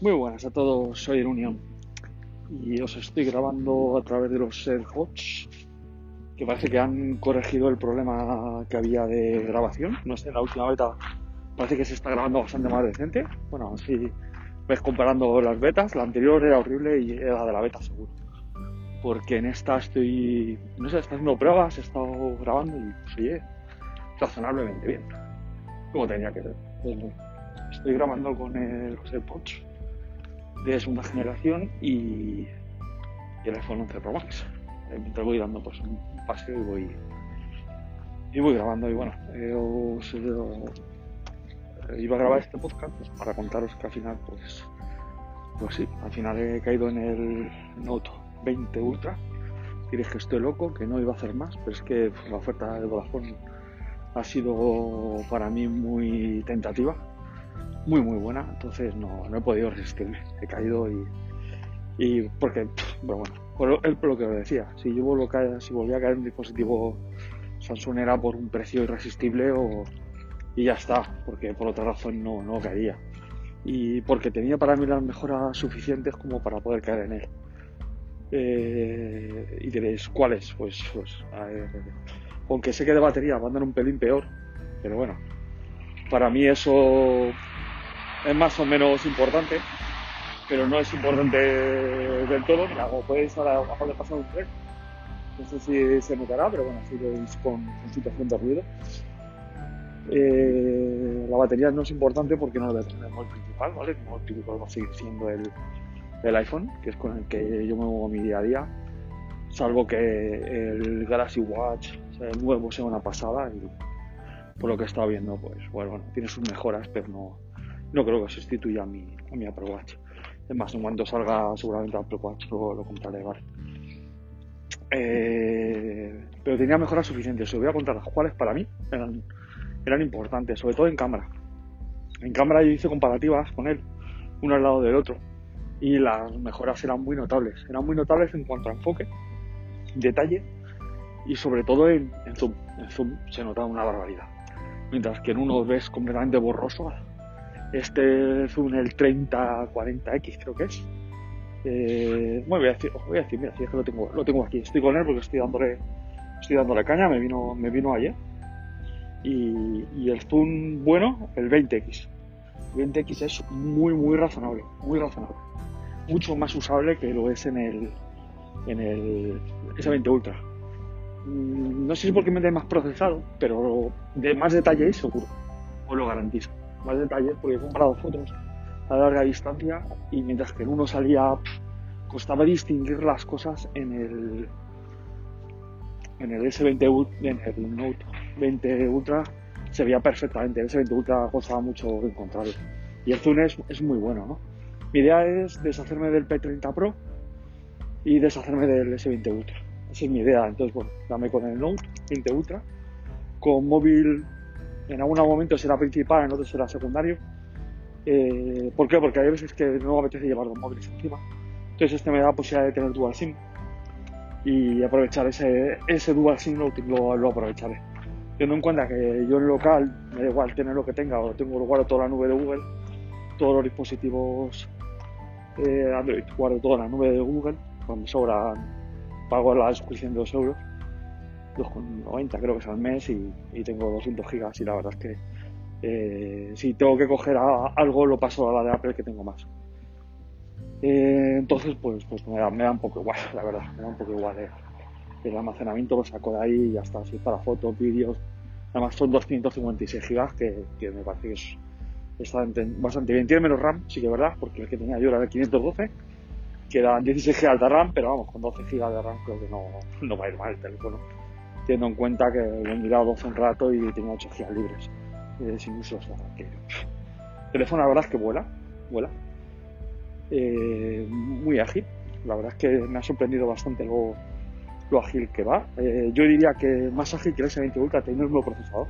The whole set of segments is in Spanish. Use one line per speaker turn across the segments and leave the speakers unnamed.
Muy buenas a todos, soy el Unión y os estoy grabando a través de los AirPods que parece que han corregido el problema que había de grabación. No sé, la última beta parece que se está grabando bastante más decente. Bueno, así ves comparando las betas, la anterior era horrible y era de la beta seguro. Porque en esta estoy, no sé, estoy haciendo pruebas, he estado grabando y pues oye, razonablemente bien. Como tenía que ser. Estoy grabando con el, los AirPods de segunda generación y, el iPhone 11 Pro Max. Mientras voy dando pues, un paseo y voy, y voy grabando. Y bueno, eh, os, eh, iba a grabar este podcast pues, para contaros que al final, pues, pues sí, al final he caído en el Note 20 Ultra. Diréis que estoy loco, que no iba a hacer más, pero es que pues, la oferta de Vodafone ha sido para mí muy tentativa muy muy buena, entonces no, no he podido resistirme, he caído y, y porque, bueno, bueno, por, lo que decía, si yo vuelvo a caer, si volvía a caer un dispositivo Samsung era por un precio irresistible y ya está, porque por otra razón no, no caería. Y porque tenía para mí las mejoras suficientes como para poder caer en él. Eh, y diréis, ¿cuáles? Pues, pues aunque sé que de batería andar un pelín peor, pero bueno, para mí eso es más o menos importante, pero no es importante del todo. Mira, como podéis ahora abajo de pasar un tren, no sé si se notará, pero bueno, si veis con, situación de ruido. Eh, la batería no es importante porque no es el principal, ¿vale? El móvil principal va a seguir siendo el, el iPhone, que es con el que yo me muevo mi día a día, salvo que el Galaxy Watch, el nuevo, sea una pasada y por lo que he estado viendo, pues bueno, tiene sus mejoras, pero no, no creo que sustituya a mi, a mi Apple Watch. Es más, en cuanto salga seguramente Apple Watch lo, lo compraré, ¿vale? Eh, pero tenía mejoras suficientes. Os voy a contar las cuales para mí eran, eran importantes, sobre todo en cámara. En cámara yo hice comparativas con él, uno al lado del otro, y las mejoras eran muy notables. Eran muy notables en cuanto a enfoque, detalle y sobre todo en, zoom. En zoom se notaba una barbaridad. Mientras que en uno ves completamente borroso este Zoom el 3040X creo que es. Eh, bueno, voy a decir, voy a decir, mira, si es que lo tengo, lo tengo aquí, estoy con él porque estoy dándole, estoy dándole caña, me vino, me vino ayer. Y, el zoom bueno, el 20X. El 20X es muy, muy razonable, muy razonable. Mucho más usable que lo es en el, en el S20 Ultra. Mm, no sé si porque me da más procesado, pero de más detalle seguro, os lo garantizo más detalles porque he comprado fotos a larga distancia y mientras que en uno salía costaba distinguir las cosas en el en el S20 en el Note 20 Ultra se veía perfectamente el S20 Ultra costaba mucho encontrarlo y el zoom es, es muy bueno ¿no? mi idea es deshacerme del P30 Pro y deshacerme del S20 Ultra esa es mi idea entonces bueno dame con el Note 20 Ultra con móvil en algún momento será principal, en otros será secundario. Eh, ¿Por qué? Porque hay veces que no me apetece llevar dos móviles encima. Entonces este me da la posibilidad de tener dual SIM y aprovechar ese, ese dual SIM lo, lo, aprovecharé. Teniendo en cuenta que yo en local me da igual tener lo que tenga o tengo guardo toda la nube de Google, todos los dispositivos eh, Android guardo toda la nube de Google, cuando sobra pago la suscripción de 2 euros 2,90 creo que es al mes y, tengo 200 gigas y la verdad es que eh, si tengo que coger algo lo paso a la de Apple que tengo más. Eh, entonces pues, pues me, da, me, un poco igual, la verdad, me da un poco igual. Eh. El almacenamiento lo saco de ahí y ya está, es para fotos, vídeos. Además son 256 gigas que, que me parece que es bastante, bien. Tiene menos RAM, sí que es verdad, porque el que tenía yo era de 512, que eran 16 gigas de RAM, pero vamos, con 12 gigas de RAM creo que no, no va a ir mal el teléfono teniendo en cuenta que lo he mirado hace un rato y tenía 8 GB libres eh, sin uso. O sea, que... El teléfono la verdad es que vuela, vuela. Eh, muy ágil. La verdad es que me ha sorprendido bastante lo, lo ágil que va. Eh, yo diría que más ágil que el S20 Ultra tiene el nuevo procesador.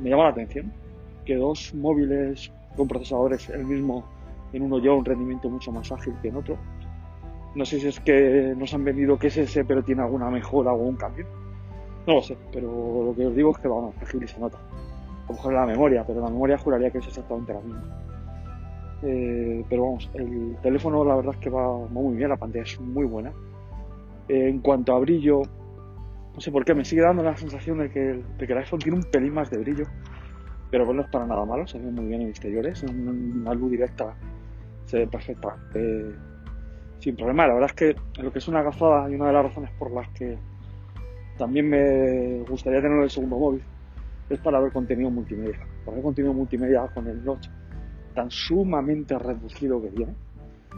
Me llama la atención que dos móviles con procesadores el mismo en uno lleva un rendimiento mucho más ágil que en otro. No sé si es que nos han vendido que es ese, pero tiene alguna mejora o un cambio no lo sé, pero lo que os digo es que vamos, ágil y se nota. A lo mejor la memoria, pero la memoria juraría que es exactamente la misma. Eh, pero vamos, el teléfono la verdad es que va muy bien, la pantalla es muy buena. Eh, en cuanto a brillo, no sé por qué, me sigue dando la sensación de que, el, de que el iPhone tiene un pelín más de brillo, pero bueno, no es para nada malo, se ve muy bien en exteriores, en una luz directa se ve perfecta, eh, sin problema. La verdad es que lo que es una gafada y una de las razones por las que también me gustaría tener el segundo móvil es para ver contenido multimedia, para ver contenido multimedia con el Notch tan sumamente reducido que tiene,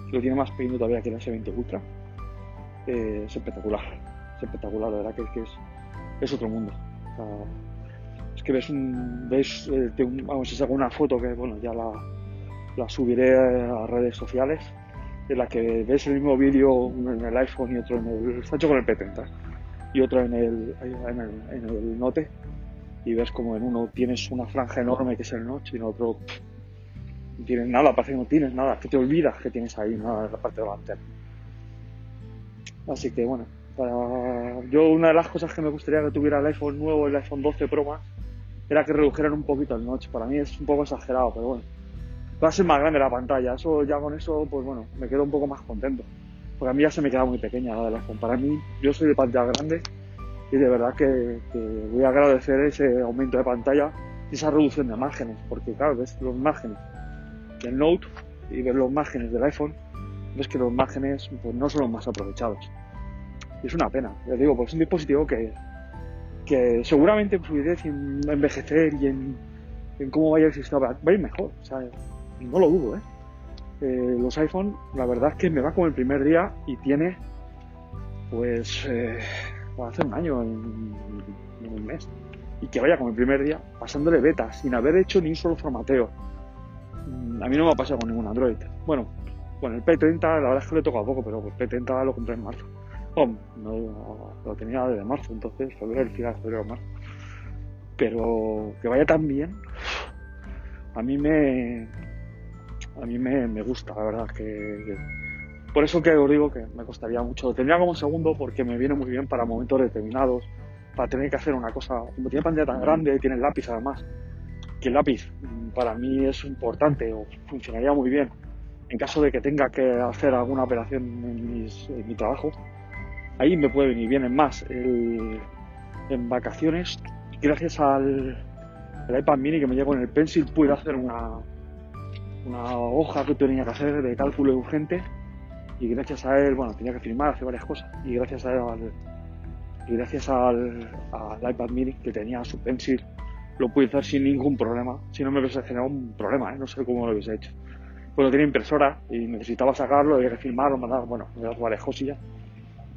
que lo tiene más pequeño todavía que el S20 Ultra, eh, es espectacular, es espectacular, la verdad que, es, es otro mundo. es que ves un, ves, eh, vamos, si saco una foto que, bueno, ya la, la subiré a redes sociales, en la que ves el mismo vídeo, uno en el iPhone y otro en el, está hecho con el P30 y otro en el, en el, Note, y ves como en uno tienes una franja enorme que es el Notch y en otro no tienes nada, parece que no tienes nada, que te olvidas que tienes ahí nada en la parte delantera. Así que bueno, yo una de las cosas que me gustaría que tuviera el iPhone nuevo, el iPhone 12 Pro más, era que redujeran un poquito el notch. Para mí es un poco exagerado, pero bueno. Va a ser más grande la pantalla, eso ya con eso, pues bueno, me quedo un poco más contento. Porque a mí ya se me queda muy pequeña la del iPhone. Para mí, yo soy de pantalla grande y de verdad que, voy a agradecer ese aumento de pantalla y esa reducción de márgenes, porque claro, ves los márgenes del Note y ves los márgenes del iPhone, ves que los márgenes pues, no son los más aprovechados. Y es una pena, les digo, pues es un dispositivo que, que seguramente en fluidez en envejecer y en, cómo vaya el sistema va a ir mejor, no lo dudo, ¿eh? ¿eh? los iPhone, la verdad es que me va como el primer día y tiene, pues, eh, hacer un año en, un mes. Y que vaya como el primer día pasándole beta, sin haber hecho ni un solo formateo a mí no me ha pasado con ningún Android. Bueno, con el P30 la verdad es que le toca poco, pero el P30 lo compré en marzo. no, lo tenía desde marzo, entonces febrero, el final febrero, marzo. Pero que vaya tan bien, a mí me a mí me, gusta, la verdad, que, por eso que os digo que me costaría mucho. Lo tendría como segundo porque me viene muy bien para momentos determinados, para tener que hacer una cosa, como tiene pantalla tan grande, tiene el lápiz además, que el lápiz para mí es importante o funcionaría muy bien en caso de que tenga que hacer alguna operación en, mi trabajo. Ahí me puede venir bien. en más, en vacaciones, gracias al iPad mini que me llevo en el Pencil, pude hacer una, una hoja que tenía que hacer de cálculo urgente y gracias a él, bueno, tenía que firmar, hacer varias cosas y gracias a él, y gracias al, al iPad mini que tenía su Pencil lo pude hacer sin ningún problema. Si no me hubiese generado un problema, ¿eh? no sé cómo lo hubiese hecho. Pues tenía impresora y necesitaba sacarlo, había que filmarlo, mandar, bueno, varias cosillas.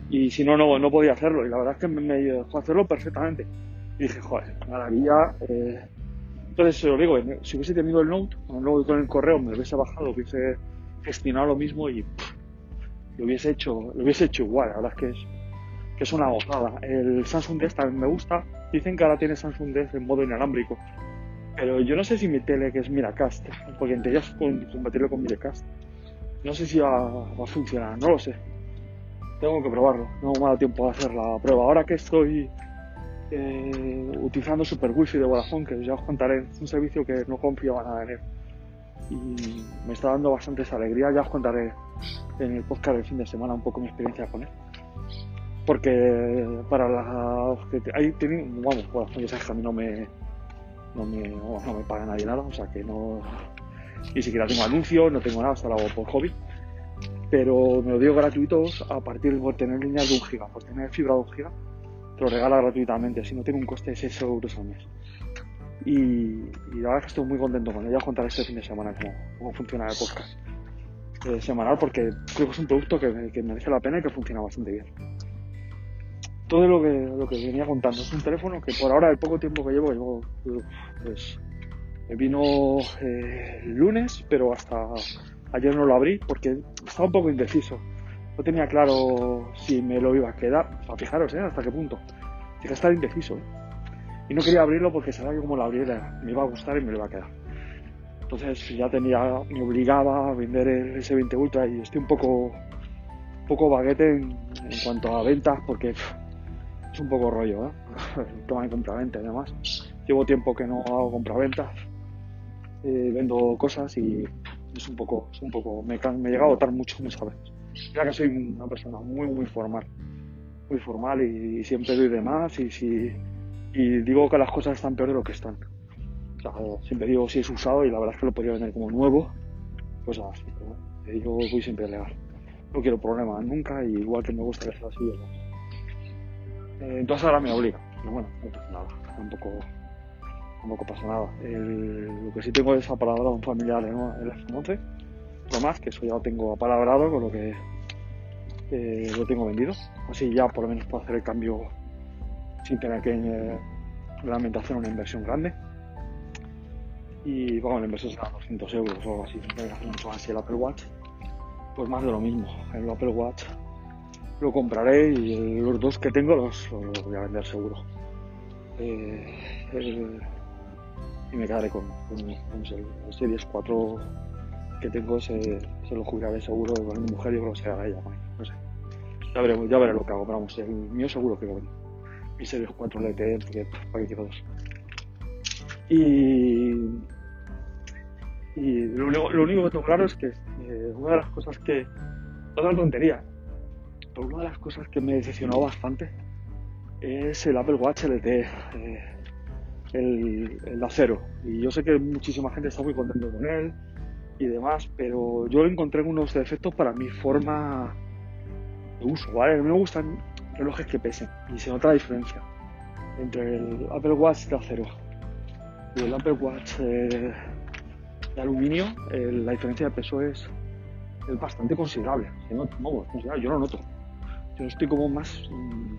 Y si no, no, no podía hacerlo. Y la verdad es que me, dejó hacerlo perfectamente. Y dije, joder, maravilla. Eh. Entonces, os digo, si hubiese tenido el Note, luego con el correo me lo hubiese bajado, hubiese gestionado lo mismo y lo hubiese hecho, lo hubiese hecho igual. La verdad es que es, que es una gozada. El Samsung Desk también me gusta. Dicen que ahora tiene Samsung Desk en modo inalámbrico. Pero yo no sé si mi tele, que es Miracast, porque en teoría es compatible con Miracast, no sé si va, a funcionar, no lo sé. Tengo que probarlo, no me ha tiempo a hacer la prueba. Ahora que estoy eh, utilizando Super Wi-Fi de Vodafone, que ya os contaré, es un servicio que no confío nada en él. Y me está dando bastante alegría, ya os contaré en el podcast del fin de semana un poco mi experiencia con él. Porque para las que ahí tienen, vamos, bueno, ya sabes que a mí no me, no me, no, me paga nadie nada, o sea que no, ni siquiera tengo anuncios, no tengo nada, solo hago por hobby, pero me lo digo gratuitos a partir por tener líneas de un giga, por tener fibra de un giga, lo regala gratuitamente, si no tiene un coste de 6 euros al mes. Y, la verdad es que estoy muy contento con ello. Voy a contar este fin de semana cómo, cómo funciona el podcast eh, semanal, porque creo que es un producto que, que merece la pena y que funciona bastante bien todo lo que, lo que venía contando. Es un teléfono que por ahora, el poco tiempo que llevo, llevo pues vino eh, el lunes, pero hasta ayer no lo abrí porque estaba un poco indeciso. No tenía claro si me lo iba a quedar. Para fijaros, ¿eh? Hasta qué punto. Tiene que estar indeciso. ¿eh? Y no quería abrirlo porque sabía que como lo abriera me iba a gustar y me lo iba a quedar. Entonces ya tenía, me obligaba a vender el S20 Ultra y estoy un poco, poco baguete en, cuanto a ventas porque un poco rollo, ¿eh? Toma y compraventa y demás. llevo tiempo que no hago compraventas, eh, vendo cosas y es un poco, es un poco, me, me llega a agotar mucho muchas veces. Ya que soy una persona muy, muy formal, muy formal y, siempre doy de más y, si, y digo que las cosas están peor de lo que están. siempre digo si es usado y la verdad es que lo podría vender como nuevo, pues así, yo voy siempre legal. No quiero problemas nunca y igual que me gusta que sea así, eh, entonces ahora me obliga, pero bueno, no pasa nada, tampoco, tampoco pasa nada. lo que sí tengo es apalabrado un familiar en el F11, lo más, que eso ya lo tengo apalabrado con lo que eh, lo tengo vendido. Así ya por lo menos puedo hacer el cambio sin tener que eh, realmente hacer una inversión grande. Y bueno, la inversión será 200 euros o algo así, sin tener que hacer mucho más. El Apple Watch, pues más de lo mismo. El Apple Watch lo compraré y los dos que tengo los, voy a vender seguro. Eh, y me quedaré con, el, Series 4 que tengo, se, lo jubilaré seguro con mi mujer, yo creo que será ella, no sé. Ya veremos, ya veré lo que hago, pero vamos, el mío seguro que lo vendo. Mi Series 4 LTE, porque para que quiero dos. Y, y lo, único que tengo claro es que eh, una de las cosas que, la tontería, una de las cosas que me decepcionó bastante es el Apple Watch LTE, eh, el, el, acero. Y yo sé que muchísima gente está muy contento con él y demás, pero yo encontré unos defectos para mi forma de uso, ¿vale? A me gustan relojes que pesen y se nota la diferencia entre el Apple Watch de acero y el Apple Watch eh, de aluminio, la diferencia de peso es, bastante considerable. yo lo noto yo estoy como más mm,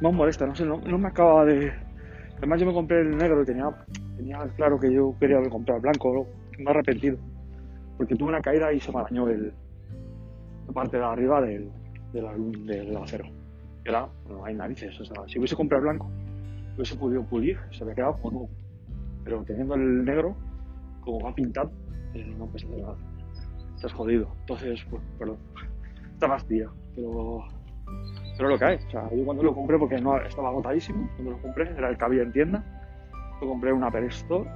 más molesta, no sé, no, me acaba de... Además yo me compré el negro y tenía, tenía claro que yo quería comprar el blanco, me he arrepentido, porque tuve una caída y se me dañó el, la parte de arriba del, del, acero. Y ahora no hay narices, o sea, si hubiese comprado blanco, hubiese podido pulir, se me quedado como nuevo. Pero teniendo el negro, como va pintado, eh, no pesa nada. Estás jodido. Entonces, pues, perdón. Está fastidio pero, pero lo que hay. O sea, yo cuando lo compré, porque no estaba agotadísimo, cuando lo compré, era el que había en tienda, compré una Apple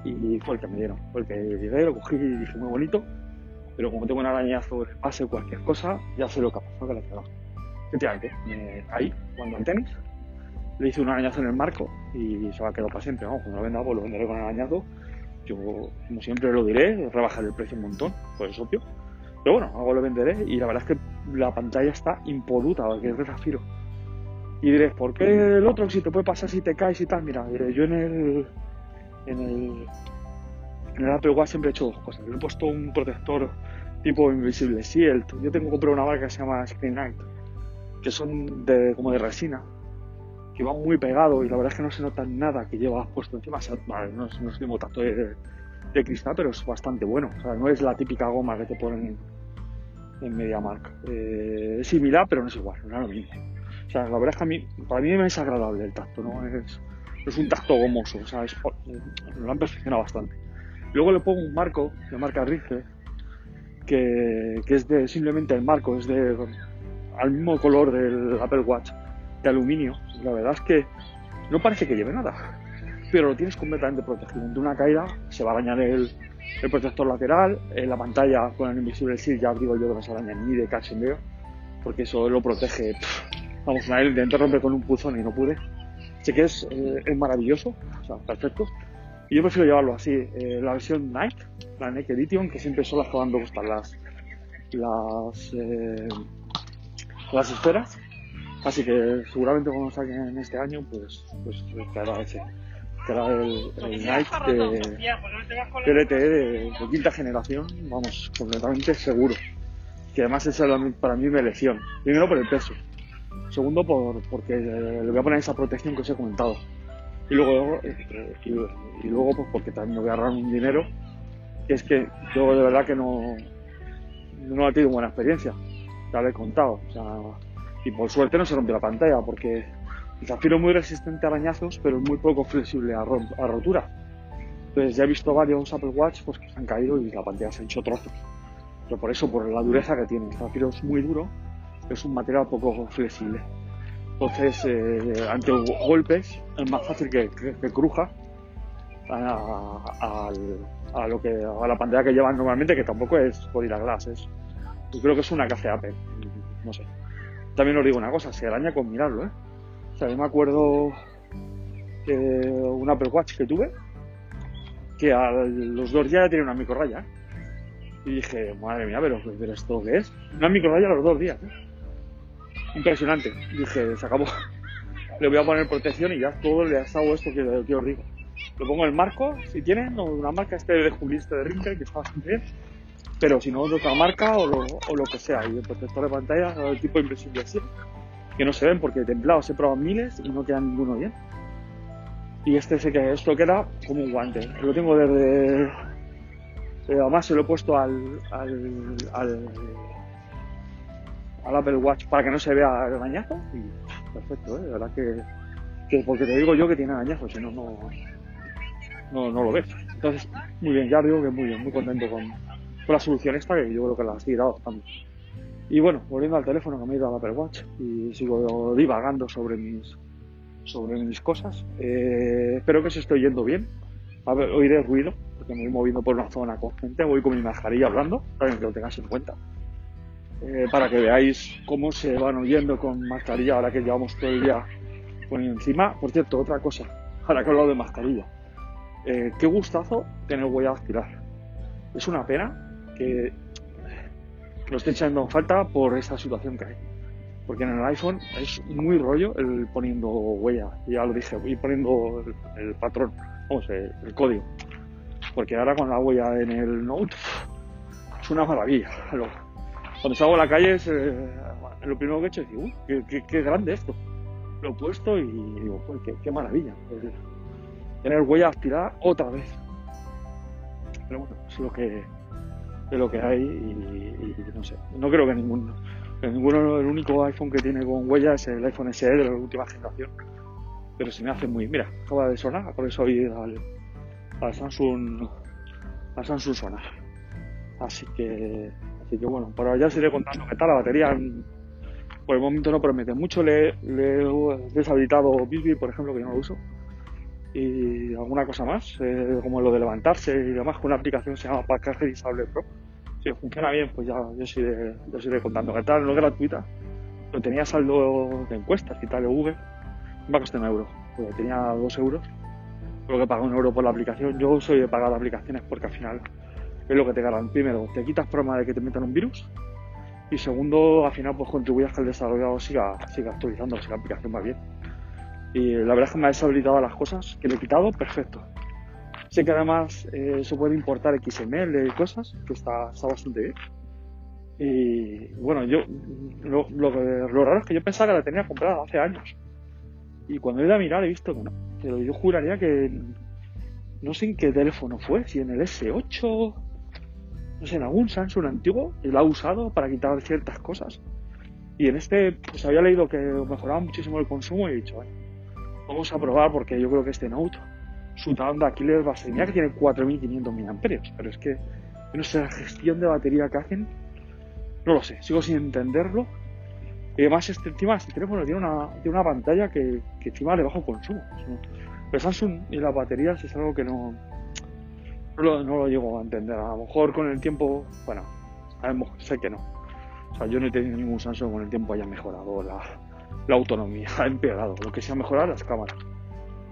y fue el que me dieron. Fue el que llegué, lo cogí y dije muy bonito, pero como tengo un arañazo, pase cualquier cosa, ya sé lo que ha pasado, que he quedado. Efectivamente, me caí cuando en tenis, le hice un arañazo en el marco y se va a quedar para siempre. Vamos, cuando lo venda, pues lo venderé con el arañazo. Yo, como siempre lo diré, rebajaré el precio un montón, pues es obvio pero bueno, algo lo venderé y la verdad es que la pantalla está impoluta, que es de zafiro. Y diréis, ¿por qué el otro si te puede pasar si te caes y tal? Mira, eh, yo en el, en el, en el Apple Watch siempre he hecho dos cosas. Le he puesto un protector tipo invisible Shield. Yo tengo que comprar una marca que se llama Screen Night, que son de, como de resina, que van muy pegados y la verdad es que no se nota nada que llevas puesto encima. Vale, no, no es un tanto de, de cristal, pero es bastante bueno. O sea, no es la típica goma que te ponen en MediaMark. Eh, es similar, pero no es igual, no es lo mismo. O sea, la verdad es que a mí, para mí me es agradable el tacto, no es, es un tacto gomoso, o sea, es, lo han perfeccionado bastante. Luego le pongo un marco de marca Rife, que, que, es simplemente el marco, es de al mismo color del Apple Watch, de aluminio. La verdad es que no parece que lleve nada pero lo tienes completamente protegido. De una caída se va a dañar el, protector lateral, la pantalla con el Invisible Shield ya digo yo que no se daña ni de cachondeo, porque eso lo protege. vamos, a él intenté romper con un puzón y no pude. Sé que es, eh, maravilloso, o sea, perfecto. Y yo prefiero llevarlo así, eh, la versión Nike, la Nike Edition, que siempre son las que van a gustar las, las, eh, las esferas. Así que seguramente cuando saquen este año, pues, pues traerá ese el, el Nike de, LTE de, quinta generación, vamos, completamente seguro. Que además es para mí mi elección. Primero por el peso. Segundo por, porque le voy a poner esa protección que os he comentado. Y luego, eh, y, luego pues porque también me voy a ahorrar un dinero, que es que yo de verdad que no, no he tenido buena experiencia. Ya lo he contado. O sea, y por suerte no se rompió la pantalla porque el zafiro es muy resistente a arañazos, pero es muy poco flexible a, rotura. Entonces ya he visto varios Apple Watch pues, que se han caído y la pantalla se ha hecho trozos. Pero por eso, por la dureza que tiene. El zafiro es muy duro, es un material poco flexible. Entonces, eh, ante golpes es más fácil que, cruja a, a, lo que, a la pantalla que llevan normalmente, que tampoco es Gorilla Glass, es, yo creo que es una que hace Apple, no sé. También os digo una cosa, se araña con mirarlo, ¿eh? O sea, yo me acuerdo que un Apple Watch que tuve, que a los dos días ya tenía una microraya, ¿eh? Y dije, madre mía, pero, pero ¿esto qué es? Una microraya a los dos días, ¿eh? Impresionante. Dije, se acabó. Le voy a poner protección y ya todo le ha estado esto que, os digo. Lo pongo en el marco, si tienen, o una marca este de Julista de Rinker, que está bastante bien. Pero si no, de otra marca o lo, que sea. Y el protector de pantalla, el tipo invisible así. Que no se ven porque templados he probado miles y no queda ninguno bien. Y este sé que esto queda como un guante. Lo tengo desde. Eh, además se lo he puesto al, al, al, al Apple Watch para que no se vea el arañazo. Y perfecto, ¿eh? de verdad que, que, porque te digo yo que tiene arañazo, si no, no, no, no lo ves. Entonces, muy bien, ya digo que muy bien, muy contento con, con la solución esta, que yo creo que la has tirado bastante. Y bueno, volviendo al teléfono que me he ido al Apple Watch y sigo divagando sobre mis sobre mis cosas. Eh, espero que se esté yendo bien. A ver, oiré ruido, porque me voy moviendo por una zona con gente, voy con mi mascarilla hablando, para que lo tengáis en cuenta. Eh, para que veáis cómo se van oyendo con mascarilla ahora que llevamos todo el día poniendo encima. Por cierto, otra cosa, ahora que he hablado de mascarilla. Eh, qué gustazo tener huella dactilar. Es una pena que lo esté echando en falta por esta situación que hay. Porque en el iPhone es muy rollo el poniendo huella, ya lo dije, y poniendo el, patrón, vamos, el, el, código. Porque ahora con la huella en el Note es una maravilla. Cuando salgo a la calle es eh, lo primero que he hecho es decir, uy, qué, grande esto. Lo he puesto y digo, qué, maravilla. Tener huella activada otra vez. Pero bueno, es lo que, es lo que hay y, no sé. No creo que ninguno el único iPhone que tiene con huella es el iPhone SE de la última generación. Pero se me hace muy. Mira, acaba de sonar, por eso oí al, al Samsung. Al Samsung sonar. Así que. Así que bueno, por allá os iré contando qué tal la batería. Por el momento no promete mucho. Le, le he deshabilitado Bisbee, por ejemplo, que yo no lo uso. Y alguna cosa más, eh, como lo de levantarse y demás, con una aplicación que se llama Package Disable Pro si funciona bien, pues ya yo os iré, yo contando. Que tal, no es gratuita, pero tenía saldo de encuestas y tal de Google. Me va a costar un euro, porque tenía dos euros. Creo que pagar un euro por la aplicación. Yo soy de pagar aplicaciones porque al final es lo que te ganan. Primero, te quitas problema de que te metan un virus. Y segundo, al final pues contribuyes a que el desarrollador siga, siga actualizando, la aplicación va bien. Y la verdad es que me ha deshabilitado las cosas que le he quitado, perfecto. Sé que además eh, se puede importar XML y cosas, que está, está bastante bien. Y bueno, yo lo, raro es que yo pensaba que la tenía comprada hace años. Y cuando he ido a mirar he visto que no. Pero yo juraría que no sé en qué teléfono fue, si en el S8, no sé, en algún Samsung antiguo, lo ha usado para quitar ciertas cosas. Y en este, pues había leído que mejoraba muchísimo el consumo y he dicho, bueno, vamos a probar porque yo creo que este Note su talón de Aquiles va a ser, mira que tiene 4.500 mAh, pero es que no sé la gestión de batería que hacen, no lo sé, sigo sin entenderlo. Y además este, encima este teléfono tiene una, tiene una pantalla que, que encima le baja el consumo. Pero Samsung y las baterías es algo que no, no lo, no lo llego a entender. A lo mejor con el tiempo, bueno, sé que no. O sea, yo no he tenido ningún Samsung con el tiempo haya mejorado la, autonomía, ha empeorado. Lo que se ha mejorado las cámaras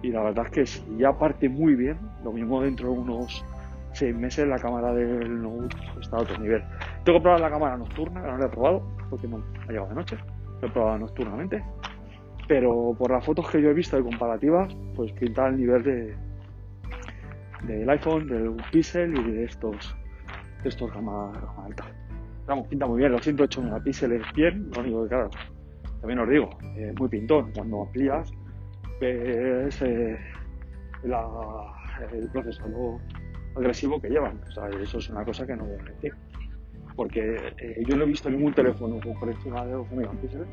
y la verdad es que si ya parte muy bien, lo mismo dentro de unos seis meses la cámara del Note está a otro nivel. Tengo que probar la cámara nocturna, no la he probado porque no ha llegado de noche, lo he probado nocturnamente, pero por las fotos que yo he visto de comparativas, pues pinta el nivel de del iPhone, del Pixel y de estos de estos gama, alta. Vamos, pinta muy bien, los 108 megapíxeles bien, lo único que claro, también os digo, eh, muy pintón, cuando amplías es eh, el procesador agresivo que llevan. O sea, eso es una cosa que no voy a decir. Porque eh, yo no he visto ningún teléfono con encima de 2 megapíxeles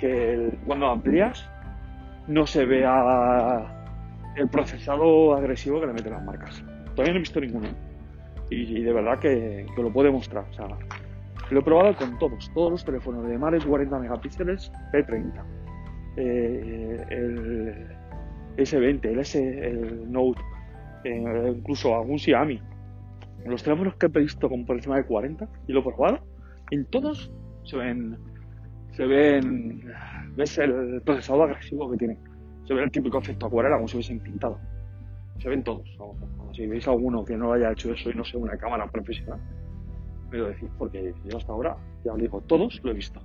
que cuando amplías no se vea el procesado agresivo que le meten las marcas. Todavía no he visto ninguno. Y, de verdad que, lo puede mostrar. O sea, lo he probado con todos, todos los teléfonos de de 40 megapíxeles P30 eh, el S20, el, S, el Note, eh, incluso algún Xiaomi. Los teléfonos que he visto con por encima de 40 y lo he probado, en todos se ven, se ven, ves el procesador agresivo que tiene, se ve el típico efecto acuarela como si hubiesen pintado, se ven todos. Si veis alguno que no haya hecho eso y no sea una cámara profesional, me lo decís, porque yo hasta ahora, ya os digo, todos lo he visto.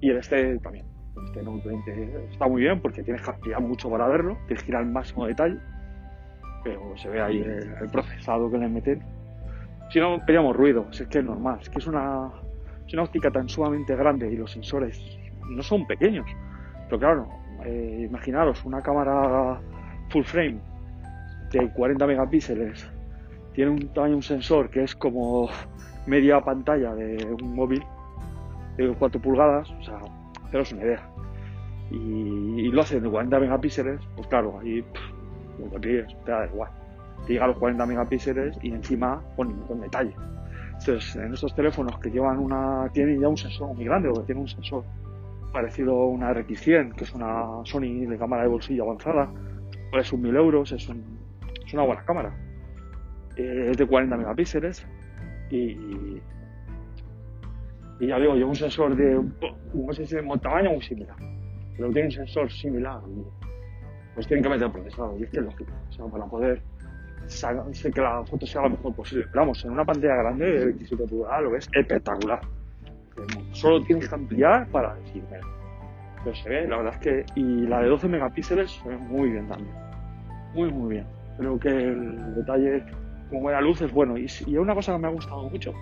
Y el este también. Este Note 20 está muy bien porque tienes que ampliar mucho para verlo, tienes que ir al máximo detalle, pero se ve ahí el, procesado que le meten. Si no, veríamos ruido, es que es normal, es que es una, es una óptica tan sumamente grande y los sensores no son pequeños. Pero claro, eh, imaginaros una cámara full frame de 40 megapíxeles, tiene un tamaño un sensor que es como media pantalla de un móvil de 4 pulgadas, o sea, haceros una idea. Y, lo hacen de 40 megapíxeles, pues claro, ahí lo te da igual. Te llega a los 40 megapíxeles y encima con, con detalle. Entonces, en estos teléfonos que llevan una, tienen ya un sensor muy grande, o que tienen un sensor parecido a una RX100, que es una Sony de cámara de bolsillo avanzada, pues un 1000 euros, es, es una buena cámara. Eh, es de 40 megapíxeles y, y ya digo, lleva un sensor de, sé si de tamaño muy similar, pero tiene un sensor similar, pues tienen que meter procesado, y es es lógico, o sea, para poder que la foto sea lo mejor posible. Pero vamos, en una pantalla grande de 27 pulgadas lo ves espectacular. Solo tienes que ampliar para decirme. Pero se ve, la verdad es que. Y la de 12 megapíxeles se ve muy bien también. Muy, muy bien. Creo que el detalle, como buena luz, es bueno. Y, y una cosa que me ha gustado mucho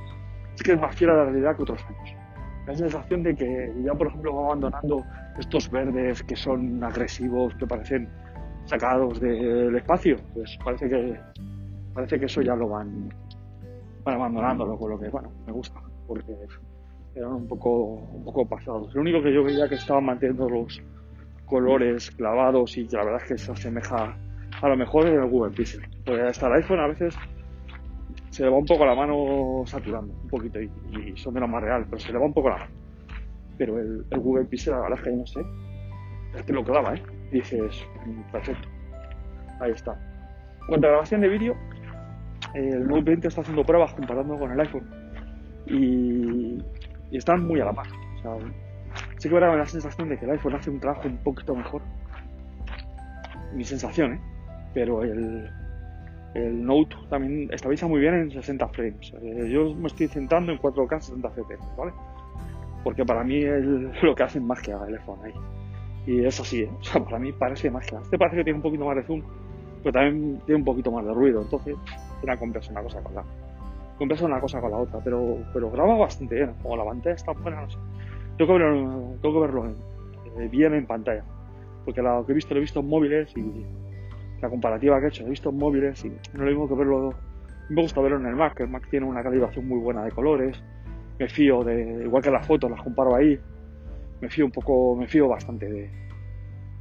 es que es más fiel a la realidad que otros años. La sensación de que ya, por ejemplo, va abandonando estos verdes que son agresivos, que parecen sacados del espacio, pues parece que parece que eso ya lo van, van abandonándolo, con lo que, bueno, me gusta, porque eran un poco, un poco pasados. Lo único que yo veía que estaban manteniendo los colores clavados y que la verdad es que se asemeja a lo mejor en el Google Pixel. Porque hasta el iPhone a veces se le va un poco la mano saturando, un poquito, y, son de lo más real, pero se le va un poco la mano. Pero el, Google Pixel, la verdad es que no sé, es que lo clava, ¿eh? dices, mm, perfecto, ahí está. Cuanto a grabación de vídeo, el Note 20 está haciendo pruebas comparando con el iPhone y, están muy a la par. O sea, sí que me da la sensación de que el iPhone hace un trabajo un poquito mejor. Mi sensación, ¿eh? Pero el, el Note también estabiliza muy bien en 60 frames. Eh, yo me estoy centrando en 4K 60 FPS, ¿vale? Porque para mí es lo que hace más que el iPhone ahí. Y eso sí, ¿eh? o sea, para mí parece más que Este parece que tiene un poquito más de zoom, pero también tiene un poquito más de ruido. Entonces, una compensa una cosa con la compensa una cosa con la otra, pero, pero graba bastante bien. Como la pantalla está buena, no sé. Tengo que verlo, eh, bien en pantalla. Porque lo que he visto lo he visto en móviles y la comparativa que he hecho, he visto en móviles y no lo mismo que verlo. Me gusta verlo en el Mac, el Mac tiene una calibración muy buena de colores. Me fío de, igual que las fotos, las comparo ahí me fío un poco, me fío bastante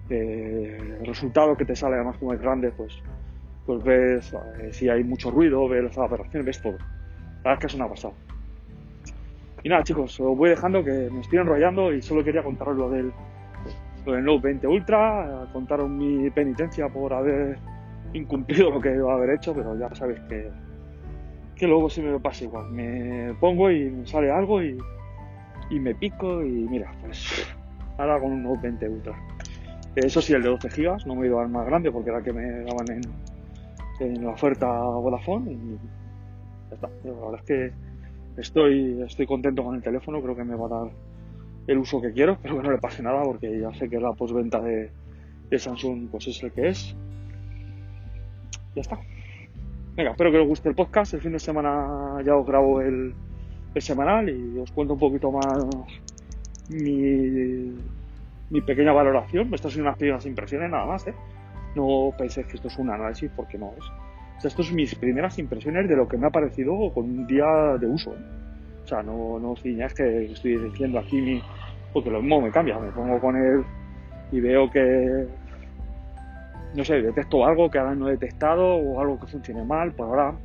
de, resultado que te sale, además como es grande, pues, pues ves eh, si hay mucho ruido, ves las operaciones, ves todo. La verdad es que es una pasada. Y nada, chicos, os voy dejando que me estoy enrollando y solo quería contaros lo del, Note 20 Ultra, contaros mi penitencia por haber incumplido lo que a haber hecho, pero ya sabéis que, que luego si me pasa igual. Me pongo y me sale algo y y me pico y mira, pues ahora con un Note 20 Ultra. Eso sí, el de 12 GB, no me he ido al más grande porque era que me daban en, en la oferta Vodafone está. La verdad es que estoy, estoy contento con el teléfono, creo que me va a dar el uso que quiero, pero que no le pase nada porque ya sé que la postventa de, Samsung pues es el que es. Ya está. Venga, espero que os guste el podcast. El fin de semana ya os grabo el, semanal y os cuento un poquito más mi, mi pequeña valoración. Estas son unas primeras impresiones nada más, ¿eh? No penséis que esto es un análisis porque no es. O sea, esto son mis primeras impresiones de lo que me ha parecido con un día de uso. ¿eh? O sea, no, no ciñas que estoy diciendo aquí mi... Porque lo mismo me cambia. Me pongo con él y veo que... No sé, detecto algo que ahora no he detectado o algo que funcione mal. Por ahora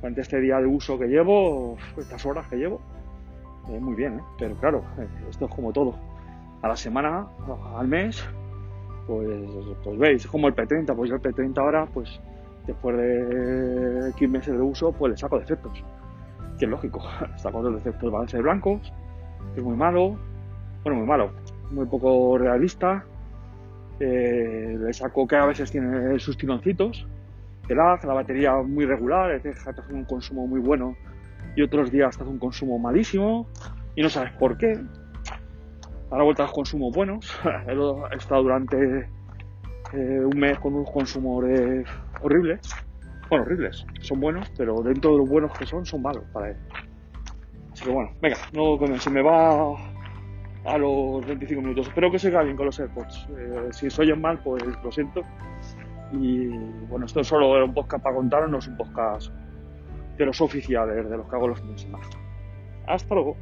durante este día de uso que llevo, estas horas que llevo, eh, muy bien, ¿eh? pero claro, eh, esto es como todo. A la semana, al mes, pues, pues veis, como el P30, pues yo el P30 ahora, pues después de X meses de uso, pues le saco defectos. Que es lógico, saco los defectos de balance de blancos, es muy malo, bueno, muy malo, muy poco realista. Eh, le saco que a veces tiene sus tironcitos, que la, la batería muy regular, decir, hace un consumo muy bueno y otros días hace un consumo malísimo y no sabes por qué. Ahora vuelta a los consumos buenos. He estado durante eh, un mes con unos consumos horribles. Bueno, horribles. Son buenos, pero dentro de los buenos que son, son malos para él. Así que bueno, venga, no se me va a los 25 minutos. Espero que se bien con los AirPods. Eh, si se oyen mal, pues lo siento. Y bueno, esto es solo un podcast para contaros, no es un podcast de los oficiales, de los que hago los semana. Hasta luego.